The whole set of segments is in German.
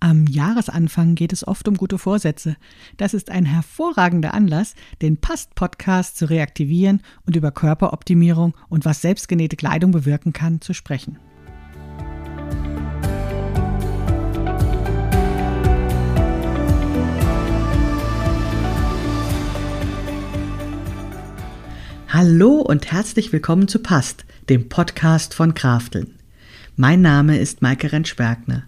Am Jahresanfang geht es oft um gute Vorsätze. Das ist ein hervorragender Anlass, den Past-Podcast zu reaktivieren und über Körperoptimierung und was selbstgenähte Kleidung bewirken kann, zu sprechen. Hallo und herzlich willkommen zu Past, dem Podcast von Krafteln. Mein Name ist Maike Rentschbergner.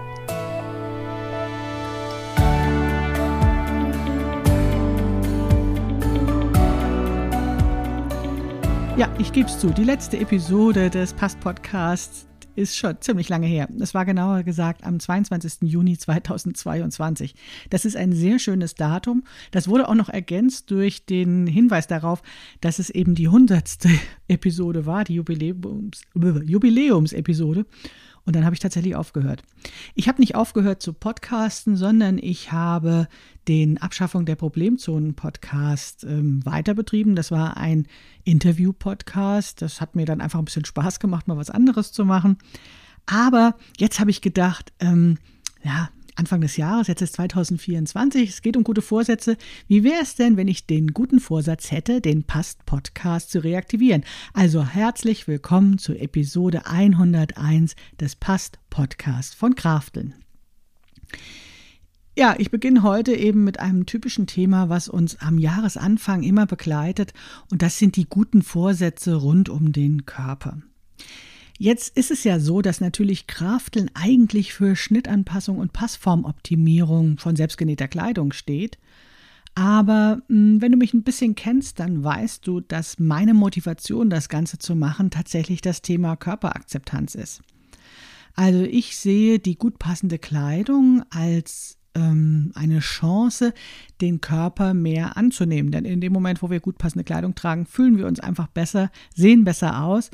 Ja, ich gebe es zu. Die letzte Episode des Past-Podcasts ist schon ziemlich lange her. Es war genauer gesagt am 22. Juni 2022. Das ist ein sehr schönes Datum. Das wurde auch noch ergänzt durch den Hinweis darauf, dass es eben die 100. Episode war, die Jubiläums, Jubiläumsepisode. Und dann habe ich tatsächlich aufgehört. Ich habe nicht aufgehört zu podcasten, sondern ich habe den Abschaffung der Problemzonen-Podcast ähm, weiter betrieben. Das war ein Interview-Podcast. Das hat mir dann einfach ein bisschen Spaß gemacht, mal was anderes zu machen. Aber jetzt habe ich gedacht, ähm, ja, Anfang des Jahres, jetzt ist 2024, es geht um gute Vorsätze. Wie wäre es denn, wenn ich den guten Vorsatz hätte, den Past-Podcast zu reaktivieren? Also herzlich willkommen zur Episode 101 des Past-Podcasts von Krafteln. Ja, ich beginne heute eben mit einem typischen Thema, was uns am Jahresanfang immer begleitet, und das sind die guten Vorsätze rund um den Körper. Jetzt ist es ja so, dass natürlich Krafteln eigentlich für Schnittanpassung und Passformoptimierung von selbstgenähter Kleidung steht. Aber hm, wenn du mich ein bisschen kennst, dann weißt du, dass meine Motivation, das Ganze zu machen, tatsächlich das Thema Körperakzeptanz ist. Also ich sehe die gut passende Kleidung als ähm, eine Chance, den Körper mehr anzunehmen. Denn in dem Moment, wo wir gut passende Kleidung tragen, fühlen wir uns einfach besser, sehen besser aus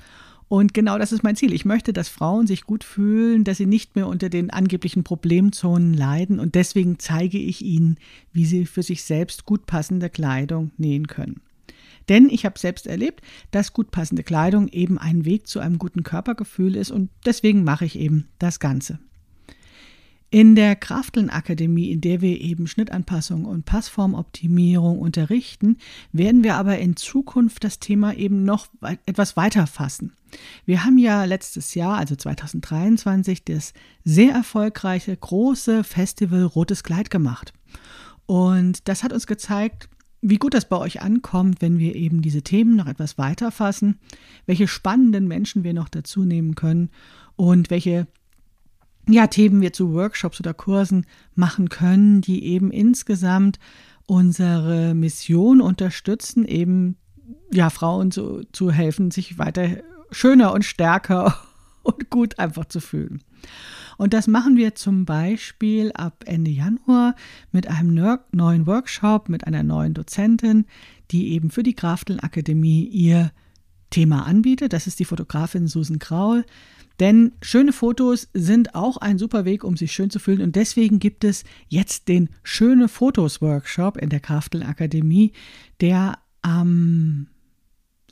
und genau das ist mein Ziel. Ich möchte, dass Frauen sich gut fühlen, dass sie nicht mehr unter den angeblichen Problemzonen leiden. Und deswegen zeige ich ihnen, wie sie für sich selbst gut passende Kleidung nähen können. Denn ich habe selbst erlebt, dass gut passende Kleidung eben ein Weg zu einem guten Körpergefühl ist und deswegen mache ich eben das Ganze. In der Krafteln-Akademie, in der wir eben Schnittanpassung und Passformoptimierung unterrichten, werden wir aber in Zukunft das Thema eben noch etwas weiter fassen. Wir haben ja letztes Jahr, also 2023, das sehr erfolgreiche große Festival Rotes Kleid gemacht. Und das hat uns gezeigt, wie gut das bei euch ankommt, wenn wir eben diese Themen noch etwas weiter fassen, welche spannenden Menschen wir noch dazu nehmen können und welche ja, Themen wir zu Workshops oder Kursen machen können, die eben insgesamt unsere Mission unterstützen, eben ja, Frauen zu, zu helfen, sich weiter schöner und stärker und gut einfach zu fühlen. Und das machen wir zum Beispiel ab Ende Januar mit einem neuen Workshop mit einer neuen Dozentin, die eben für die Krafteln Akademie ihr Thema anbietet. Das ist die Fotografin Susan Kraul. Denn schöne Fotos sind auch ein super Weg, um sich schön zu fühlen. Und deswegen gibt es jetzt den Schöne Fotos Workshop in der Kraftel Akademie, der am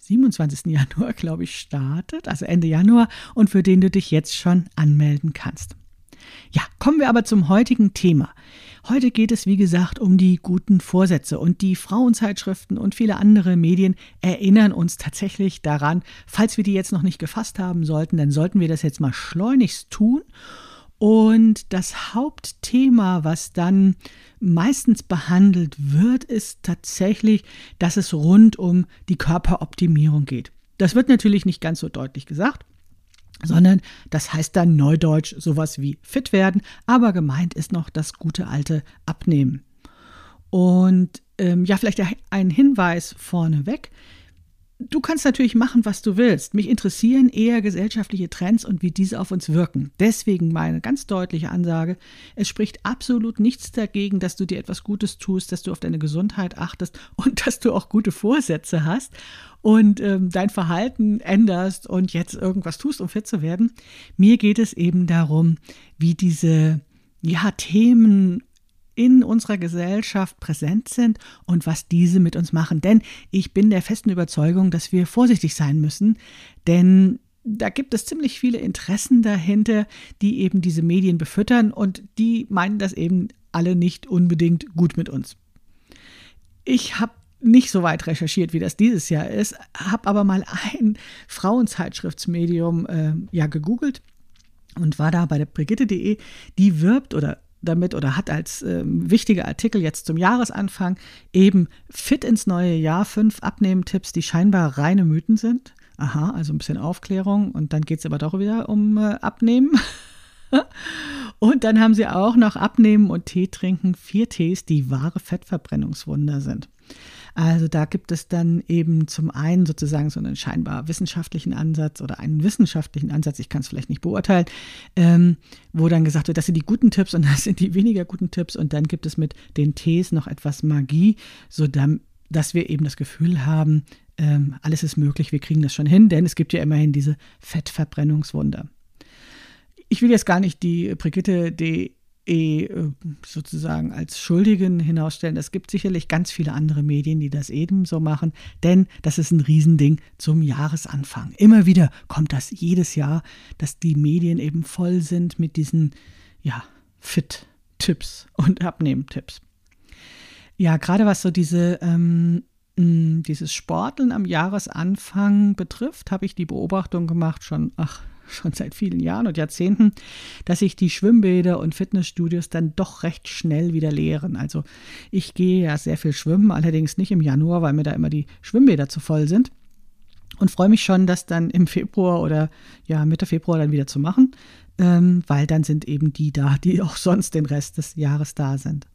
27. Januar, glaube ich, startet, also Ende Januar, und für den du dich jetzt schon anmelden kannst. Ja, kommen wir aber zum heutigen Thema. Heute geht es, wie gesagt, um die guten Vorsätze und die Frauenzeitschriften und viele andere Medien erinnern uns tatsächlich daran. Falls wir die jetzt noch nicht gefasst haben sollten, dann sollten wir das jetzt mal schleunigst tun. Und das Hauptthema, was dann meistens behandelt wird, ist tatsächlich, dass es rund um die Körperoptimierung geht. Das wird natürlich nicht ganz so deutlich gesagt sondern das heißt dann neudeutsch sowas wie fit werden, aber gemeint ist noch das gute alte Abnehmen. Und ähm, ja, vielleicht ein Hinweis vorneweg. Du kannst natürlich machen, was du willst. Mich interessieren eher gesellschaftliche Trends und wie diese auf uns wirken. Deswegen meine ganz deutliche Ansage, es spricht absolut nichts dagegen, dass du dir etwas Gutes tust, dass du auf deine Gesundheit achtest und dass du auch gute Vorsätze hast und ähm, dein Verhalten änderst und jetzt irgendwas tust, um fit zu werden. Mir geht es eben darum, wie diese ja, Themen in unserer Gesellschaft präsent sind und was diese mit uns machen. Denn ich bin der festen Überzeugung, dass wir vorsichtig sein müssen, denn da gibt es ziemlich viele Interessen dahinter, die eben diese Medien befüttern und die meinen das eben alle nicht unbedingt gut mit uns. Ich habe nicht so weit recherchiert, wie das dieses Jahr ist, habe aber mal ein Frauenzeitschriftsmedium äh, ja gegoogelt und war da bei der Brigitte.de, die wirbt oder damit oder hat als ähm, wichtige Artikel jetzt zum Jahresanfang eben fit ins neue Jahr fünf Abnehmtipps, die scheinbar reine Mythen sind. Aha, also ein bisschen Aufklärung und dann geht es aber doch wieder um äh, Abnehmen. und dann haben sie auch noch Abnehmen und Tee trinken, vier Tees, die wahre Fettverbrennungswunder sind. Also da gibt es dann eben zum einen sozusagen so einen scheinbar wissenschaftlichen Ansatz oder einen wissenschaftlichen Ansatz, ich kann es vielleicht nicht beurteilen, ähm, wo dann gesagt wird, das sind die guten Tipps und das sind die weniger guten Tipps und dann gibt es mit den Tees noch etwas Magie, so dass wir eben das Gefühl haben, ähm, alles ist möglich, wir kriegen das schon hin, denn es gibt ja immerhin diese Fettverbrennungswunder. Ich will jetzt gar nicht die Brigitte de sozusagen als Schuldigen hinausstellen. Es gibt sicherlich ganz viele andere Medien, die das ebenso machen, denn das ist ein Riesending zum Jahresanfang. Immer wieder kommt das jedes Jahr, dass die Medien eben voll sind mit diesen, ja, Fit-Tipps und Abnehmen-Tipps. Ja, gerade was so diese ähm, dieses Sporteln am Jahresanfang betrifft, habe ich die Beobachtung gemacht, schon, ach, schon seit vielen Jahren und Jahrzehnten, dass sich die Schwimmbäder und Fitnessstudios dann doch recht schnell wieder leeren. Also ich gehe ja sehr viel schwimmen, allerdings nicht im Januar, weil mir da immer die Schwimmbäder zu voll sind. Und freue mich schon, das dann im Februar oder ja Mitte Februar dann wieder zu machen, ähm, weil dann sind eben die da, die auch sonst den Rest des Jahres da sind.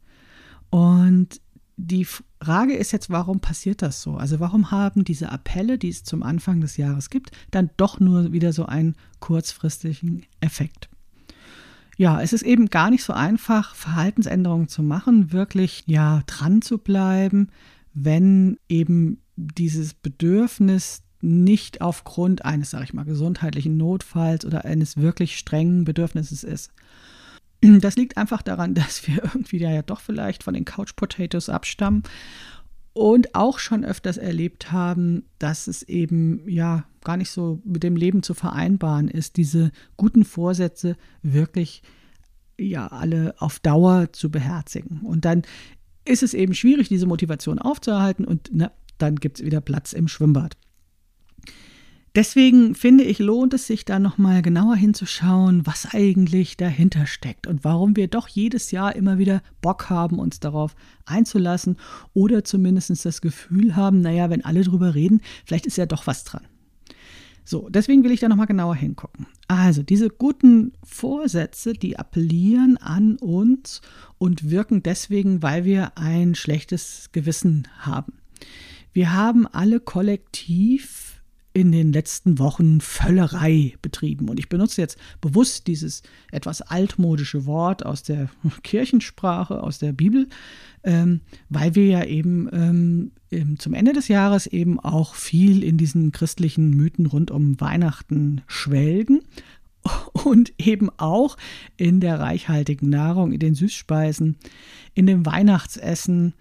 Und die Frage ist jetzt, warum passiert das so? Also warum haben diese Appelle, die es zum Anfang des Jahres gibt, dann doch nur wieder so einen kurzfristigen Effekt? Ja, es ist eben gar nicht so einfach, Verhaltensänderungen zu machen, wirklich ja dran zu bleiben, wenn eben dieses Bedürfnis nicht aufgrund eines, sage ich mal, gesundheitlichen Notfalls oder eines wirklich strengen Bedürfnisses ist. Das liegt einfach daran, dass wir irgendwie ja doch vielleicht von den Couch Potatoes abstammen und auch schon öfters erlebt haben, dass es eben ja gar nicht so mit dem Leben zu vereinbaren ist, diese guten Vorsätze wirklich ja alle auf Dauer zu beherzigen. Und dann ist es eben schwierig, diese Motivation aufzuerhalten und na, dann gibt es wieder Platz im Schwimmbad. Deswegen finde ich, lohnt es sich da nochmal genauer hinzuschauen, was eigentlich dahinter steckt und warum wir doch jedes Jahr immer wieder Bock haben, uns darauf einzulassen oder zumindest das Gefühl haben, naja, wenn alle drüber reden, vielleicht ist ja doch was dran. So, deswegen will ich da nochmal genauer hingucken. Also, diese guten Vorsätze, die appellieren an uns und wirken deswegen, weil wir ein schlechtes Gewissen haben. Wir haben alle kollektiv in den letzten Wochen Völlerei betrieben. Und ich benutze jetzt bewusst dieses etwas altmodische Wort aus der Kirchensprache, aus der Bibel, ähm, weil wir ja eben ähm, zum Ende des Jahres eben auch viel in diesen christlichen Mythen rund um Weihnachten schwelgen und eben auch in der reichhaltigen Nahrung, in den Süßspeisen, in dem Weihnachtsessen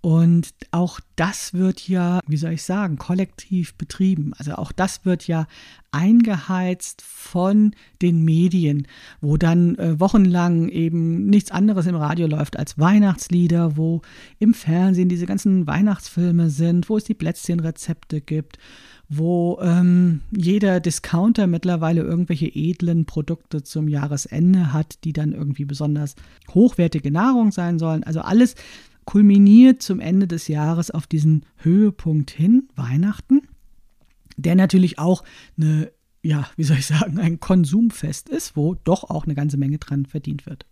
und auch das wird ja, wie soll ich sagen, kollektiv betrieben. Also auch das wird ja eingeheizt von den Medien, wo dann äh, wochenlang eben nichts anderes im Radio läuft als Weihnachtslieder, wo im Fernsehen diese ganzen Weihnachtsfilme sind, wo es die Plätzchenrezepte gibt, wo ähm, jeder Discounter mittlerweile irgendwelche edlen Produkte zum Jahresende hat, die dann irgendwie besonders hochwertige Nahrung sein sollen. Also alles kulminiert zum Ende des Jahres auf diesen Höhepunkt hin, Weihnachten, der natürlich auch eine, ja, wie soll ich sagen, ein Konsumfest ist, wo doch auch eine ganze Menge dran verdient wird.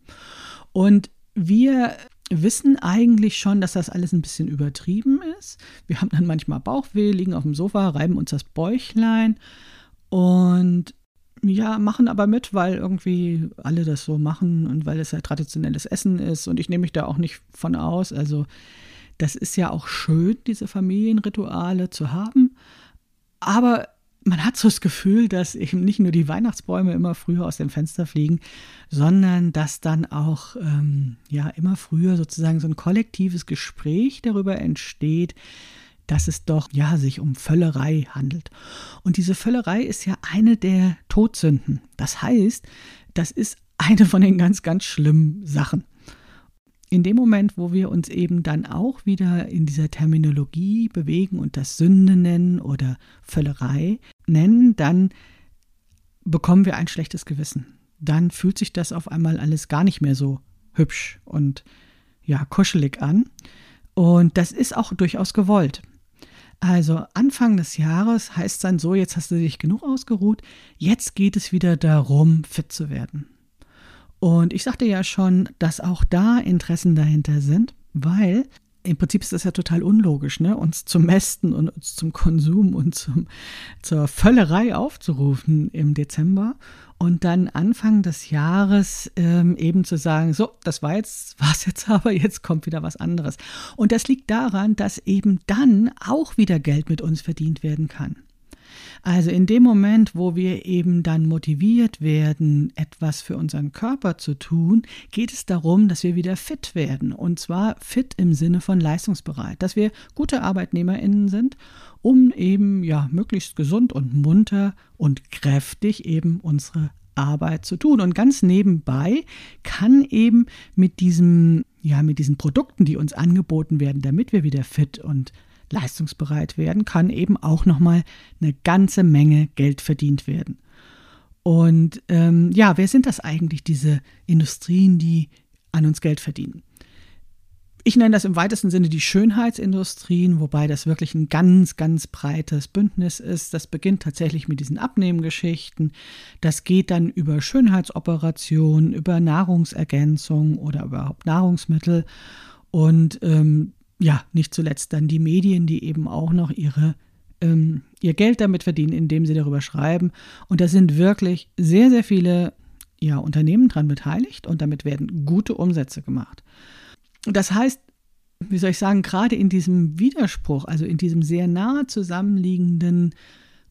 Und wir wissen eigentlich schon, dass das alles ein bisschen übertrieben ist. Wir haben dann manchmal Bauchweh, liegen auf dem Sofa, reiben uns das Bäuchlein und ja, machen aber mit, weil irgendwie alle das so machen und weil es ja traditionelles Essen ist und ich nehme mich da auch nicht von aus. Also das ist ja auch schön, diese Familienrituale zu haben. Aber man hat so das Gefühl, dass eben nicht nur die Weihnachtsbäume immer früher aus dem Fenster fliegen, sondern dass dann auch ähm, ja immer früher sozusagen so ein kollektives Gespräch darüber entsteht, dass es doch ja sich um Völlerei handelt. Und diese Völlerei ist ja eine der Todsünden. Das heißt, das ist eine von den ganz, ganz schlimmen Sachen in dem Moment, wo wir uns eben dann auch wieder in dieser Terminologie bewegen und das Sünde nennen oder Völlerei nennen, dann bekommen wir ein schlechtes Gewissen. Dann fühlt sich das auf einmal alles gar nicht mehr so hübsch und ja, kuschelig an. Und das ist auch durchaus gewollt. Also Anfang des Jahres heißt dann so, jetzt hast du dich genug ausgeruht, jetzt geht es wieder darum, fit zu werden. Und ich sagte ja schon, dass auch da Interessen dahinter sind, weil im Prinzip ist das ja total unlogisch, ne? uns zum Mästen und uns zum Konsum und zum, zur Völlerei aufzurufen im Dezember und dann Anfang des Jahres ähm, eben zu sagen, so, das war jetzt, war es jetzt aber, jetzt kommt wieder was anderes. Und das liegt daran, dass eben dann auch wieder Geld mit uns verdient werden kann. Also in dem Moment, wo wir eben dann motiviert werden, etwas für unseren Körper zu tun, geht es darum, dass wir wieder fit werden. Und zwar fit im Sinne von leistungsbereit, dass wir gute ArbeitnehmerInnen sind, um eben ja möglichst gesund und munter und kräftig eben unsere Arbeit zu tun. Und ganz nebenbei kann eben mit diesem, ja, mit diesen Produkten, die uns angeboten werden, damit wir wieder fit und leistungsbereit werden, kann eben auch nochmal eine ganze Menge Geld verdient werden. Und ähm, ja, wer sind das eigentlich, diese Industrien, die an uns Geld verdienen? Ich nenne das im weitesten Sinne die Schönheitsindustrien, wobei das wirklich ein ganz, ganz breites Bündnis ist. Das beginnt tatsächlich mit diesen Abnehmgeschichten. Das geht dann über Schönheitsoperationen, über Nahrungsergänzung oder überhaupt Nahrungsmittel. Und ähm, ja, nicht zuletzt dann die Medien, die eben auch noch ihre, ähm, ihr Geld damit verdienen, indem sie darüber schreiben. Und da sind wirklich sehr, sehr viele ja, Unternehmen dran beteiligt und damit werden gute Umsätze gemacht. Das heißt, wie soll ich sagen, gerade in diesem Widerspruch, also in diesem sehr nahe zusammenliegenden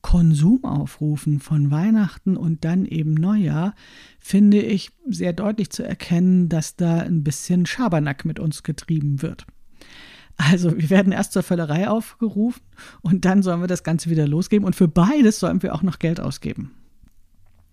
Konsumaufrufen von Weihnachten und dann eben Neujahr, finde ich sehr deutlich zu erkennen, dass da ein bisschen Schabernack mit uns getrieben wird. Also wir werden erst zur Völlerei aufgerufen und dann sollen wir das Ganze wieder losgeben und für beides sollen wir auch noch Geld ausgeben.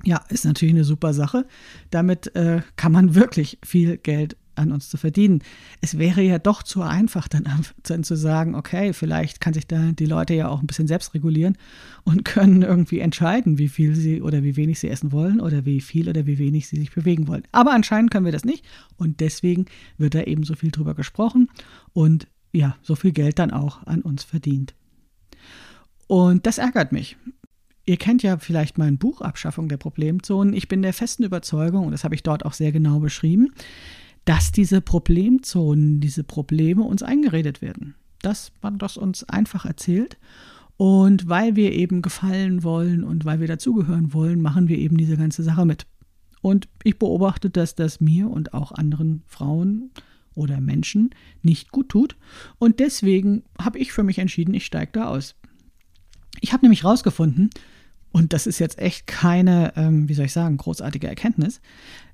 Ja, ist natürlich eine super Sache. Damit äh, kann man wirklich viel Geld an uns zu verdienen. Es wäre ja doch zu einfach, dann, dann, zu sagen, okay, vielleicht kann sich da die Leute ja auch ein bisschen selbst regulieren und können irgendwie entscheiden, wie viel sie oder wie wenig sie essen wollen oder wie viel oder wie wenig sie sich bewegen wollen. Aber anscheinend können wir das nicht und deswegen wird da eben so viel drüber gesprochen und ja, so viel Geld dann auch an uns verdient. Und das ärgert mich. Ihr kennt ja vielleicht mein Buch Abschaffung der Problemzonen. Ich bin der festen Überzeugung, und das habe ich dort auch sehr genau beschrieben, dass diese Problemzonen, diese Probleme uns eingeredet werden. Das man das uns einfach erzählt. Und weil wir eben gefallen wollen und weil wir dazugehören wollen, machen wir eben diese ganze Sache mit. Und ich beobachte, dass das mir und auch anderen Frauen oder Menschen nicht gut tut. Und deswegen habe ich für mich entschieden, ich steige da aus. Ich habe nämlich rausgefunden, und das ist jetzt echt keine, ähm, wie soll ich sagen, großartige Erkenntnis,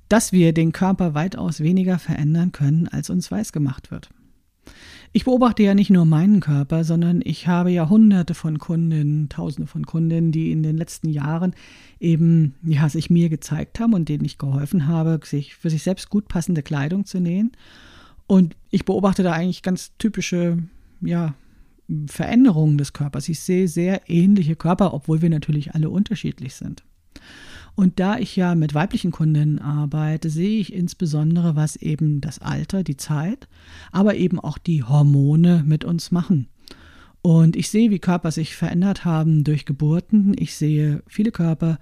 dass wir den Körper weitaus weniger verändern können, als uns weiß gemacht wird. Ich beobachte ja nicht nur meinen Körper, sondern ich habe ja hunderte von Kundinnen, tausende von Kundinnen, die in den letzten Jahren eben ja, sich mir gezeigt haben und denen ich geholfen habe, sich für sich selbst gut passende Kleidung zu nähen. Und ich beobachte da eigentlich ganz typische, ja, Veränderungen des Körpers. Ich sehe sehr ähnliche Körper, obwohl wir natürlich alle unterschiedlich sind. Und da ich ja mit weiblichen Kundinnen arbeite, sehe ich insbesondere, was eben das Alter, die Zeit, aber eben auch die Hormone mit uns machen. Und ich sehe, wie Körper sich verändert haben durch Geburten. Ich sehe viele Körper,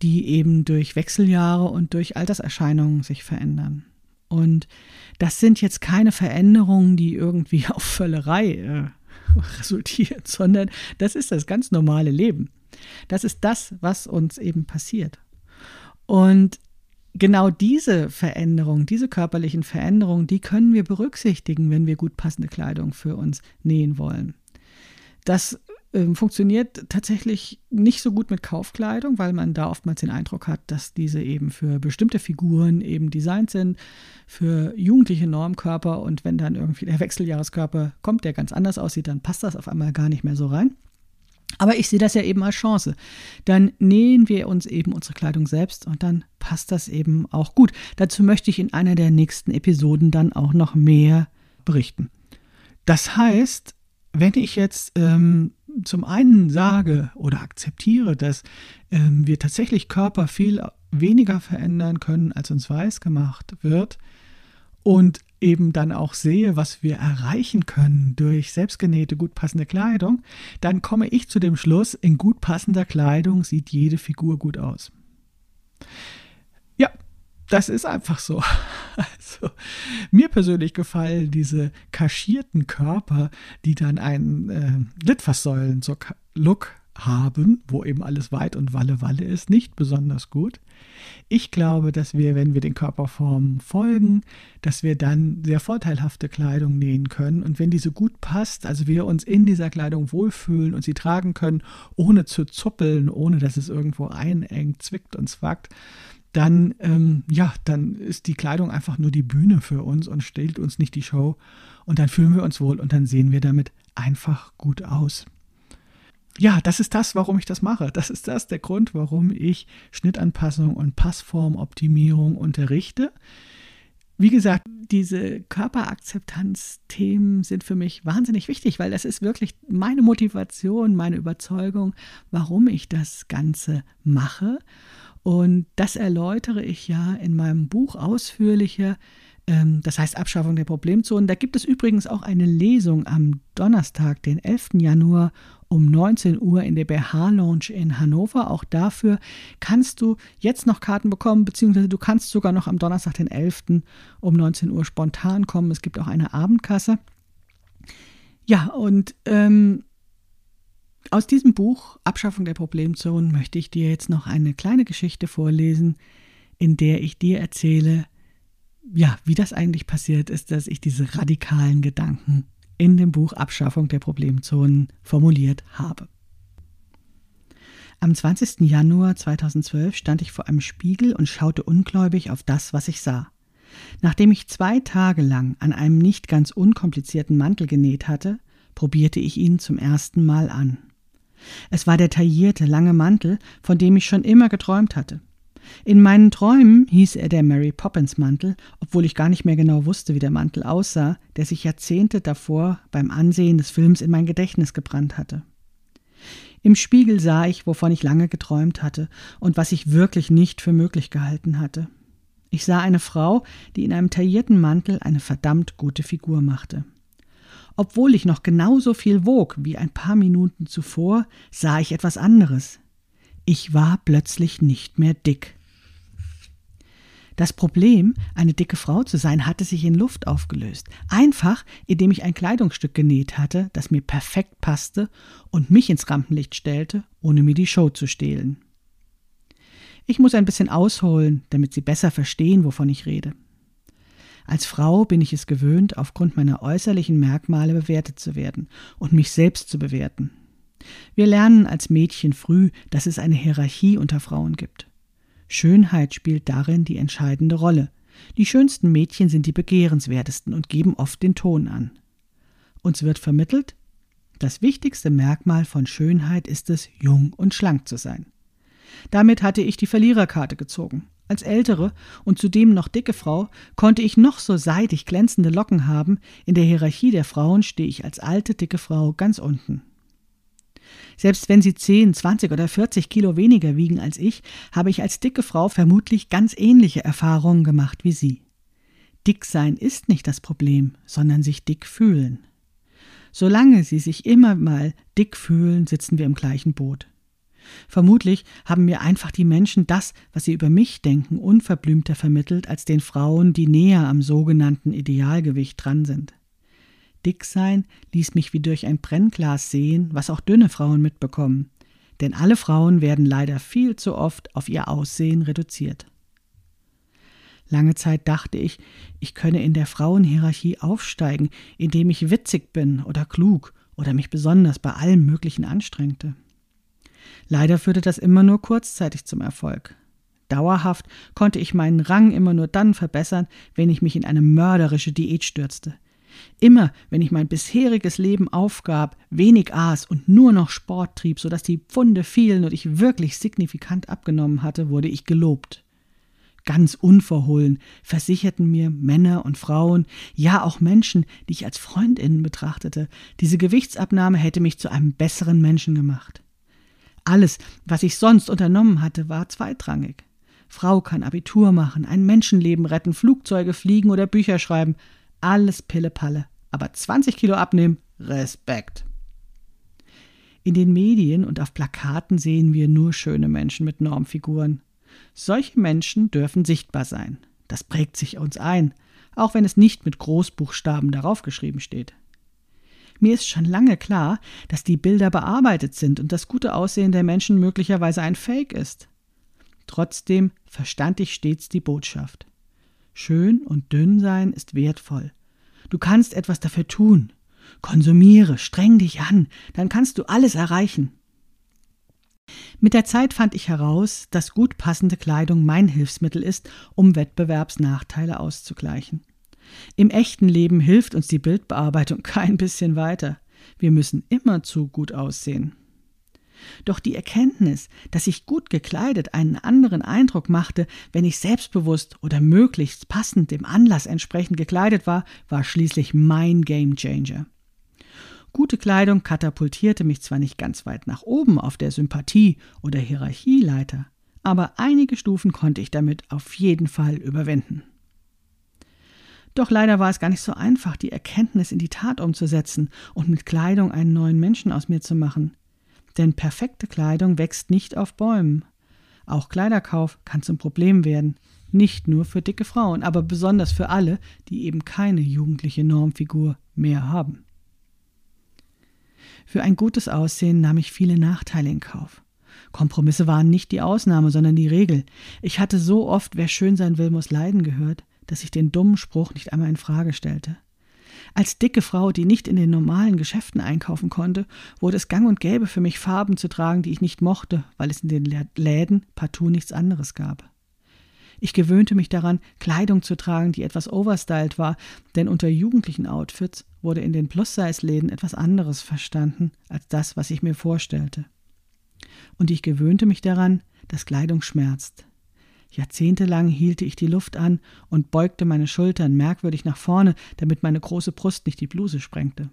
die eben durch Wechseljahre und durch Alterserscheinungen sich verändern. Und das sind jetzt keine Veränderungen, die irgendwie auf Völlerei äh, resultieren, sondern das ist das ganz normale Leben. Das ist das, was uns eben passiert. Und genau diese Veränderungen, diese körperlichen Veränderungen, die können wir berücksichtigen, wenn wir gut passende Kleidung für uns nähen wollen. Das äh, funktioniert tatsächlich nicht so gut mit Kaufkleidung, weil man da oftmals den Eindruck hat, dass diese eben für bestimmte Figuren eben designt sind, für jugendliche Normkörper und wenn dann irgendwie der Wechseljahreskörper kommt, der ganz anders aussieht, dann passt das auf einmal gar nicht mehr so rein. Aber ich sehe das ja eben als Chance. Dann nähen wir uns eben unsere Kleidung selbst und dann passt das eben auch gut. Dazu möchte ich in einer der nächsten Episoden dann auch noch mehr berichten. Das heißt, wenn ich jetzt ähm, zum einen sage oder akzeptiere, dass ähm, wir tatsächlich Körper viel weniger verändern können, als uns weiß gemacht wird, und eben dann auch sehe, was wir erreichen können durch selbstgenähte, gut passende Kleidung, dann komme ich zu dem Schluss, in gut passender Kleidung sieht jede Figur gut aus. Ja, das ist einfach so. Also, mir persönlich gefallen diese kaschierten Körper, die dann einen äh, Litfaßsäulen-Look haben, wo eben alles weit und Walle Walle ist, nicht besonders gut. Ich glaube, dass wir, wenn wir den Körperformen folgen, dass wir dann sehr vorteilhafte Kleidung nähen können. Und wenn diese gut passt, also wir uns in dieser Kleidung wohlfühlen und sie tragen können, ohne zu zuppeln, ohne dass es irgendwo einengt, zwickt und zwackt, dann, ähm, ja, dann ist die Kleidung einfach nur die Bühne für uns und stellt uns nicht die Show. Und dann fühlen wir uns wohl und dann sehen wir damit einfach gut aus ja, das ist das, warum ich das mache. Das ist das der Grund, warum ich Schnittanpassung und Passformoptimierung unterrichte. Wie gesagt, diese Körperakzeptanz-Themen sind für mich wahnsinnig wichtig, weil das ist wirklich meine Motivation, meine Überzeugung, warum ich das Ganze mache. Und das erläutere ich ja in meinem Buch ausführlicher. Ähm, das heißt Abschaffung der Problemzonen. Da gibt es übrigens auch eine Lesung am Donnerstag, den 11. Januar um 19 Uhr in der BH Lounge in Hannover. Auch dafür kannst du jetzt noch Karten bekommen, beziehungsweise du kannst sogar noch am Donnerstag, den 11. um 19 Uhr spontan kommen. Es gibt auch eine Abendkasse. Ja, und ähm, aus diesem Buch Abschaffung der Problemzonen möchte ich dir jetzt noch eine kleine Geschichte vorlesen, in der ich dir erzähle, ja, wie das eigentlich passiert ist, dass ich diese radikalen Gedanken in dem Buch Abschaffung der Problemzonen formuliert habe. Am 20. Januar 2012 stand ich vor einem Spiegel und schaute ungläubig auf das, was ich sah. Nachdem ich zwei Tage lang an einem nicht ganz unkomplizierten Mantel genäht hatte, probierte ich ihn zum ersten Mal an. Es war der taillierte, lange Mantel, von dem ich schon immer geträumt hatte. In meinen Träumen hieß er der Mary Poppins Mantel, obwohl ich gar nicht mehr genau wusste, wie der Mantel aussah, der sich Jahrzehnte davor beim Ansehen des Films in mein Gedächtnis gebrannt hatte. Im Spiegel sah ich, wovon ich lange geträumt hatte und was ich wirklich nicht für möglich gehalten hatte. Ich sah eine Frau, die in einem taillierten Mantel eine verdammt gute Figur machte. Obwohl ich noch genauso viel wog wie ein paar Minuten zuvor, sah ich etwas anderes. Ich war plötzlich nicht mehr dick. Das Problem, eine dicke Frau zu sein, hatte sich in Luft aufgelöst. Einfach, indem ich ein Kleidungsstück genäht hatte, das mir perfekt passte und mich ins Rampenlicht stellte, ohne mir die Show zu stehlen. Ich muss ein bisschen ausholen, damit Sie besser verstehen, wovon ich rede. Als Frau bin ich es gewöhnt, aufgrund meiner äußerlichen Merkmale bewertet zu werden und mich selbst zu bewerten. Wir lernen als Mädchen früh, dass es eine Hierarchie unter Frauen gibt. Schönheit spielt darin die entscheidende Rolle. Die schönsten Mädchen sind die begehrenswertesten und geben oft den Ton an. Uns wird vermittelt, das wichtigste Merkmal von Schönheit ist es, jung und schlank zu sein. Damit hatte ich die Verliererkarte gezogen. Als ältere und zudem noch dicke Frau konnte ich noch so seidig glänzende Locken haben, in der Hierarchie der Frauen stehe ich als alte dicke Frau ganz unten. Selbst wenn sie 10, 20 oder 40 Kilo weniger wiegen als ich, habe ich als dicke Frau vermutlich ganz ähnliche Erfahrungen gemacht wie sie. Dick sein ist nicht das Problem, sondern sich dick fühlen. Solange sie sich immer mal dick fühlen, sitzen wir im gleichen Boot. Vermutlich haben mir einfach die Menschen das, was sie über mich denken, unverblümter vermittelt als den Frauen, die näher am sogenannten Idealgewicht dran sind. Dick sein ließ mich wie durch ein Brennglas sehen, was auch dünne Frauen mitbekommen, denn alle Frauen werden leider viel zu oft auf ihr Aussehen reduziert. Lange Zeit dachte ich, ich könne in der Frauenhierarchie aufsteigen, indem ich witzig bin oder klug oder mich besonders bei allem Möglichen anstrengte. Leider führte das immer nur kurzzeitig zum Erfolg. Dauerhaft konnte ich meinen Rang immer nur dann verbessern, wenn ich mich in eine mörderische Diät stürzte. Immer, wenn ich mein bisheriges Leben aufgab, wenig aß und nur noch Sport trieb, sodass die Pfunde fielen und ich wirklich signifikant abgenommen hatte, wurde ich gelobt. Ganz unverhohlen versicherten mir Männer und Frauen, ja auch Menschen, die ich als Freundinnen betrachtete, diese Gewichtsabnahme hätte mich zu einem besseren Menschen gemacht. Alles, was ich sonst unternommen hatte, war zweitrangig. Frau kann Abitur machen, ein Menschenleben retten, Flugzeuge fliegen oder Bücher schreiben. Alles Pille-Palle. Aber 20 Kilo abnehmen, Respekt. In den Medien und auf Plakaten sehen wir nur schöne Menschen mit Normfiguren. Solche Menschen dürfen sichtbar sein. Das prägt sich uns ein, auch wenn es nicht mit Großbuchstaben darauf geschrieben steht. Mir ist schon lange klar, dass die Bilder bearbeitet sind und das gute Aussehen der Menschen möglicherweise ein Fake ist. Trotzdem verstand ich stets die Botschaft. Schön und dünn sein ist wertvoll. Du kannst etwas dafür tun. Konsumiere, streng dich an, dann kannst du alles erreichen. Mit der Zeit fand ich heraus, dass gut passende Kleidung mein Hilfsmittel ist, um Wettbewerbsnachteile auszugleichen. Im echten Leben hilft uns die Bildbearbeitung kein bisschen weiter. Wir müssen immerzu gut aussehen. Doch die Erkenntnis, dass ich gut gekleidet einen anderen Eindruck machte, wenn ich selbstbewusst oder möglichst passend dem Anlass entsprechend gekleidet war, war schließlich mein Gamechanger. Gute Kleidung katapultierte mich zwar nicht ganz weit nach oben auf der Sympathie- oder Hierarchieleiter, aber einige Stufen konnte ich damit auf jeden Fall überwinden. Doch leider war es gar nicht so einfach, die Erkenntnis in die Tat umzusetzen und mit Kleidung einen neuen Menschen aus mir zu machen. Denn perfekte Kleidung wächst nicht auf Bäumen. Auch Kleiderkauf kann zum Problem werden, nicht nur für dicke Frauen, aber besonders für alle, die eben keine jugendliche Normfigur mehr haben. Für ein gutes Aussehen nahm ich viele Nachteile in Kauf. Kompromisse waren nicht die Ausnahme, sondern die Regel. Ich hatte so oft, wer schön sein will, muss leiden gehört, dass ich den dummen Spruch nicht einmal in Frage stellte. Als dicke Frau, die nicht in den normalen Geschäften einkaufen konnte, wurde es gang und gäbe für mich Farben zu tragen, die ich nicht mochte, weil es in den Läden partout nichts anderes gab. Ich gewöhnte mich daran, Kleidung zu tragen, die etwas overstyled war, denn unter jugendlichen Outfits wurde in den Plus-Size-Läden etwas anderes verstanden als das, was ich mir vorstellte. Und ich gewöhnte mich daran, dass Kleidung schmerzt. Jahrzehntelang hielte ich die Luft an und beugte meine Schultern merkwürdig nach vorne, damit meine große Brust nicht die Bluse sprengte.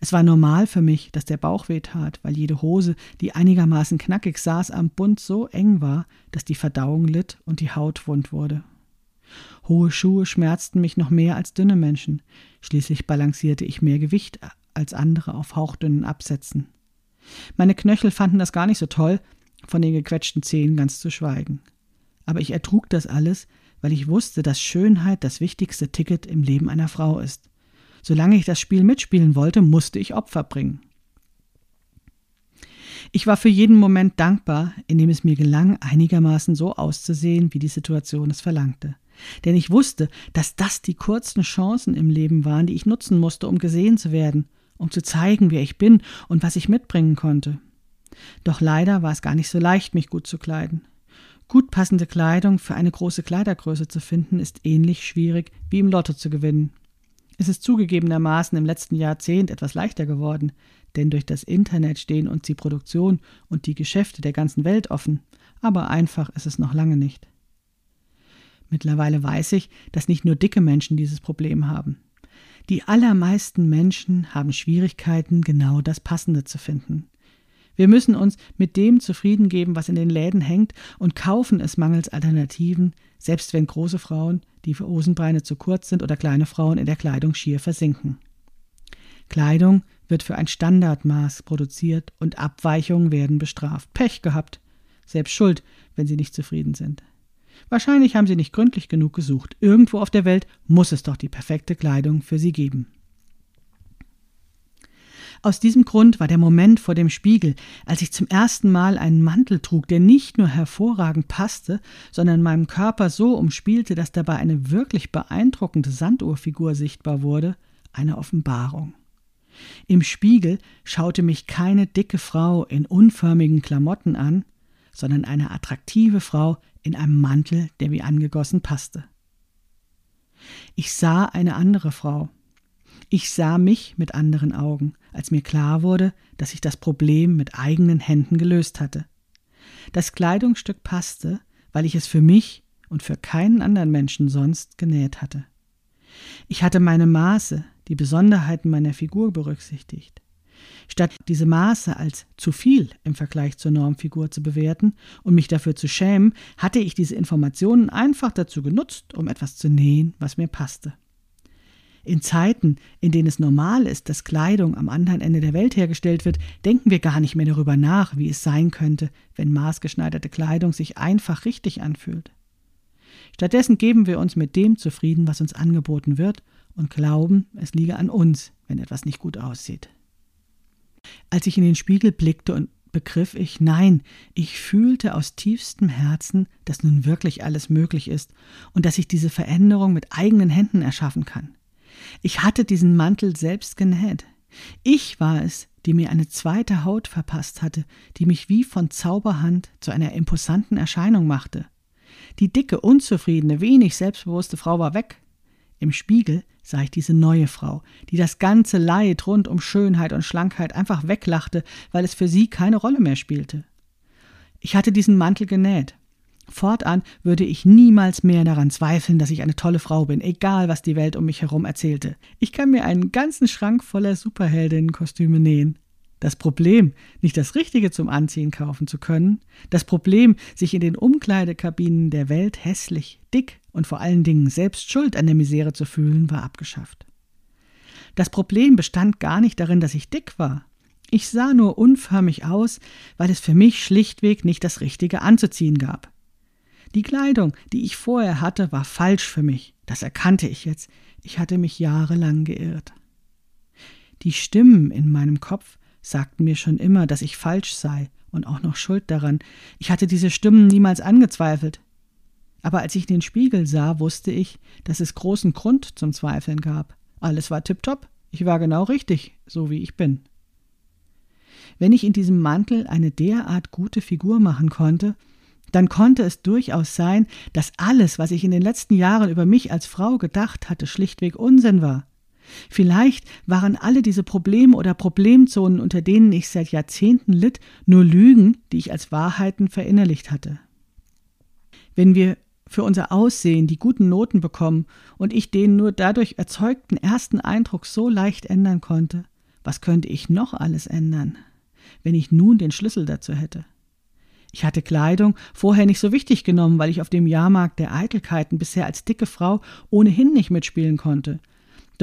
Es war normal für mich, dass der Bauch weh tat, weil jede Hose, die einigermaßen knackig saß, am Bund so eng war, dass die Verdauung litt und die Haut wund wurde. Hohe Schuhe schmerzten mich noch mehr als dünne Menschen. Schließlich balancierte ich mehr Gewicht als andere auf hauchdünnen Absätzen. Meine Knöchel fanden das gar nicht so toll, von den gequetschten Zehen ganz zu schweigen. Aber ich ertrug das alles, weil ich wusste, dass Schönheit das wichtigste Ticket im Leben einer Frau ist. Solange ich das Spiel mitspielen wollte, musste ich Opfer bringen. Ich war für jeden Moment dankbar, in dem es mir gelang, einigermaßen so auszusehen, wie die Situation es verlangte. Denn ich wusste, dass das die kurzen Chancen im Leben waren, die ich nutzen musste, um gesehen zu werden, um zu zeigen, wer ich bin und was ich mitbringen konnte. Doch leider war es gar nicht so leicht, mich gut zu kleiden. Gut passende Kleidung für eine große Kleidergröße zu finden, ist ähnlich schwierig wie im Lotto zu gewinnen. Es ist zugegebenermaßen im letzten Jahrzehnt etwas leichter geworden, denn durch das Internet stehen uns die Produktion und die Geschäfte der ganzen Welt offen, aber einfach ist es noch lange nicht. Mittlerweile weiß ich, dass nicht nur dicke Menschen dieses Problem haben. Die allermeisten Menschen haben Schwierigkeiten, genau das Passende zu finden. Wir müssen uns mit dem zufrieden geben, was in den Läden hängt, und kaufen es mangels Alternativen, selbst wenn große Frauen, die für Hosenbeine zu kurz sind oder kleine Frauen in der Kleidung schier versinken. Kleidung wird für ein Standardmaß produziert und Abweichungen werden bestraft. Pech gehabt. Selbst schuld, wenn Sie nicht zufrieden sind. Wahrscheinlich haben Sie nicht gründlich genug gesucht. Irgendwo auf der Welt muss es doch die perfekte Kleidung für Sie geben. Aus diesem Grund war der Moment vor dem Spiegel, als ich zum ersten Mal einen Mantel trug, der nicht nur hervorragend passte, sondern meinem Körper so umspielte, dass dabei eine wirklich beeindruckende Sanduhrfigur sichtbar wurde, eine Offenbarung. Im Spiegel schaute mich keine dicke Frau in unförmigen Klamotten an, sondern eine attraktive Frau in einem Mantel, der wie angegossen passte. Ich sah eine andere Frau. Ich sah mich mit anderen Augen, als mir klar wurde, dass ich das Problem mit eigenen Händen gelöst hatte. Das Kleidungsstück passte, weil ich es für mich und für keinen anderen Menschen sonst genäht hatte. Ich hatte meine Maße, die Besonderheiten meiner Figur berücksichtigt. Statt diese Maße als zu viel im Vergleich zur Normfigur zu bewerten und mich dafür zu schämen, hatte ich diese Informationen einfach dazu genutzt, um etwas zu nähen, was mir passte. In Zeiten, in denen es normal ist, dass Kleidung am anderen Ende der Welt hergestellt wird, denken wir gar nicht mehr darüber nach, wie es sein könnte, wenn maßgeschneiderte Kleidung sich einfach richtig anfühlt. Stattdessen geben wir uns mit dem zufrieden, was uns angeboten wird, und glauben, es liege an uns, wenn etwas nicht gut aussieht. Als ich in den Spiegel blickte und begriff ich, nein, ich fühlte aus tiefstem Herzen, dass nun wirklich alles möglich ist und dass ich diese Veränderung mit eigenen Händen erschaffen kann. Ich hatte diesen Mantel selbst genäht. Ich war es, die mir eine zweite Haut verpasst hatte, die mich wie von Zauberhand zu einer imposanten Erscheinung machte. Die dicke, unzufriedene, wenig selbstbewusste Frau war weg. Im Spiegel sah ich diese neue Frau, die das ganze Leid rund um Schönheit und Schlankheit einfach weglachte, weil es für sie keine Rolle mehr spielte. Ich hatte diesen Mantel genäht. Fortan würde ich niemals mehr daran zweifeln, dass ich eine tolle Frau bin, egal was die Welt um mich herum erzählte. Ich kann mir einen ganzen Schrank voller Superheldinnenkostüme nähen. Das Problem, nicht das Richtige zum Anziehen kaufen zu können, das Problem, sich in den Umkleidekabinen der Welt hässlich, dick und vor allen Dingen selbst schuld an der Misere zu fühlen, war abgeschafft. Das Problem bestand gar nicht darin, dass ich dick war. Ich sah nur unförmig aus, weil es für mich schlichtweg nicht das Richtige anzuziehen gab. Die Kleidung, die ich vorher hatte, war falsch für mich. Das erkannte ich jetzt. Ich hatte mich jahrelang geirrt. Die Stimmen in meinem Kopf sagten mir schon immer, dass ich falsch sei und auch noch schuld daran. Ich hatte diese Stimmen niemals angezweifelt. Aber als ich den Spiegel sah, wusste ich, dass es großen Grund zum Zweifeln gab. Alles war tipptopp. Ich war genau richtig, so wie ich bin. Wenn ich in diesem Mantel eine derart gute Figur machen konnte, dann konnte es durchaus sein, dass alles, was ich in den letzten Jahren über mich als Frau gedacht hatte, schlichtweg Unsinn war. Vielleicht waren alle diese Probleme oder Problemzonen, unter denen ich seit Jahrzehnten litt, nur Lügen, die ich als Wahrheiten verinnerlicht hatte. Wenn wir für unser Aussehen die guten Noten bekommen und ich den nur dadurch erzeugten ersten Eindruck so leicht ändern konnte, was könnte ich noch alles ändern, wenn ich nun den Schlüssel dazu hätte? Ich hatte Kleidung vorher nicht so wichtig genommen, weil ich auf dem Jahrmarkt der Eitelkeiten bisher als dicke Frau ohnehin nicht mitspielen konnte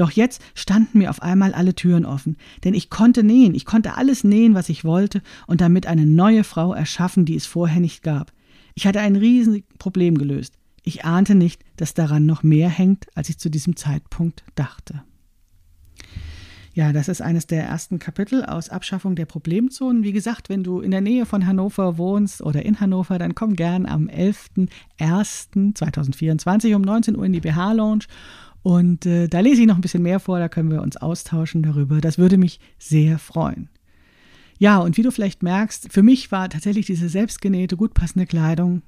doch jetzt standen mir auf einmal alle Türen offen, denn ich konnte nähen, ich konnte alles nähen, was ich wollte, und damit eine neue Frau erschaffen, die es vorher nicht gab. Ich hatte ein riesiges Problem gelöst. Ich ahnte nicht, dass daran noch mehr hängt, als ich zu diesem Zeitpunkt dachte. Ja, das ist eines der ersten Kapitel aus Abschaffung der Problemzonen. Wie gesagt, wenn du in der Nähe von Hannover wohnst oder in Hannover, dann komm gern am 11.01.2024 um 19 Uhr in die BH Lounge und äh, da lese ich noch ein bisschen mehr vor, da können wir uns austauschen darüber. Das würde mich sehr freuen. Ja, und wie du vielleicht merkst, für mich war tatsächlich diese selbstgenähte, gut passende Kleidung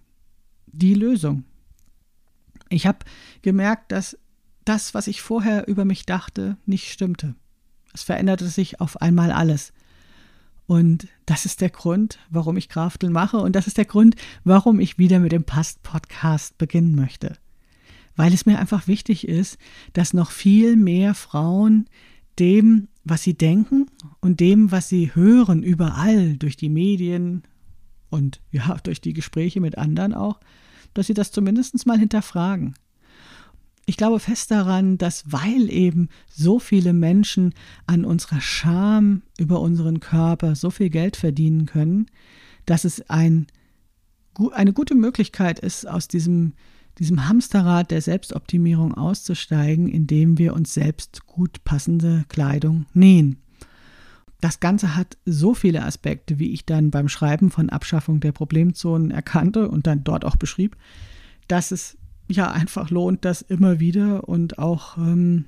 die Lösung. Ich habe gemerkt, dass das, was ich vorher über mich dachte, nicht stimmte. Es veränderte sich auf einmal alles. Und das ist der Grund, warum ich Kraftel mache und das ist der Grund, warum ich wieder mit dem Past-Podcast beginnen möchte weil es mir einfach wichtig ist, dass noch viel mehr Frauen dem, was sie denken und dem, was sie hören, überall durch die Medien und ja, durch die Gespräche mit anderen auch, dass sie das zumindest mal hinterfragen. Ich glaube fest daran, dass weil eben so viele Menschen an unserer Scham über unseren Körper so viel Geld verdienen können, dass es ein, eine gute Möglichkeit ist, aus diesem, diesem Hamsterrad der Selbstoptimierung auszusteigen, indem wir uns selbst gut passende Kleidung nähen. Das Ganze hat so viele Aspekte, wie ich dann beim Schreiben von Abschaffung der Problemzonen erkannte und dann dort auch beschrieb, dass es ja einfach lohnt, das immer wieder und auch ähm,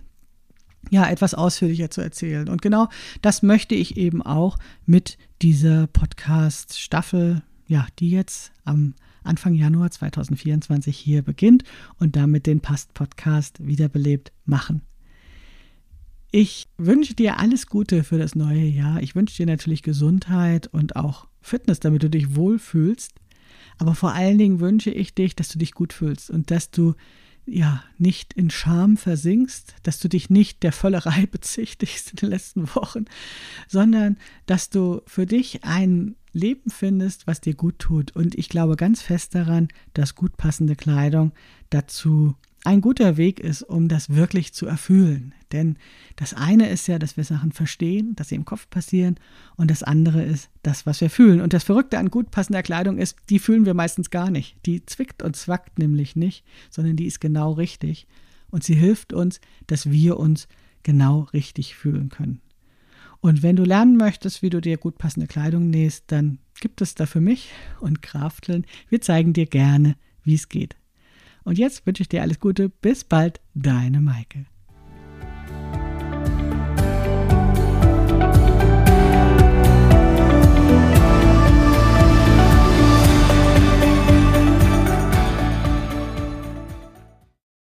ja etwas ausführlicher zu erzählen. Und genau das möchte ich eben auch mit dieser Podcast-Staffel, ja, die jetzt am Anfang Januar 2024 hier beginnt und damit den Past-Podcast wiederbelebt machen. Ich wünsche dir alles Gute für das neue Jahr. Ich wünsche dir natürlich Gesundheit und auch Fitness, damit du dich wohlfühlst. Aber vor allen Dingen wünsche ich dich, dass du dich gut fühlst und dass du ja nicht in Scham versinkst, dass du dich nicht der Völlerei bezichtigst in den letzten Wochen, sondern dass du für dich ein Leben findest, was dir gut tut. Und ich glaube ganz fest daran, dass gut passende Kleidung dazu ein guter Weg ist, um das wirklich zu erfüllen. Denn das eine ist ja, dass wir Sachen verstehen, dass sie im Kopf passieren, und das andere ist das, was wir fühlen. Und das Verrückte an gut passender Kleidung ist, die fühlen wir meistens gar nicht. Die zwickt und zwackt nämlich nicht, sondern die ist genau richtig. Und sie hilft uns, dass wir uns genau richtig fühlen können. Und wenn du lernen möchtest, wie du dir gut passende Kleidung nähst, dann gibt es da für mich und Krafteln. Wir zeigen dir gerne, wie es geht. Und jetzt wünsche ich dir alles Gute. Bis bald, deine Maike.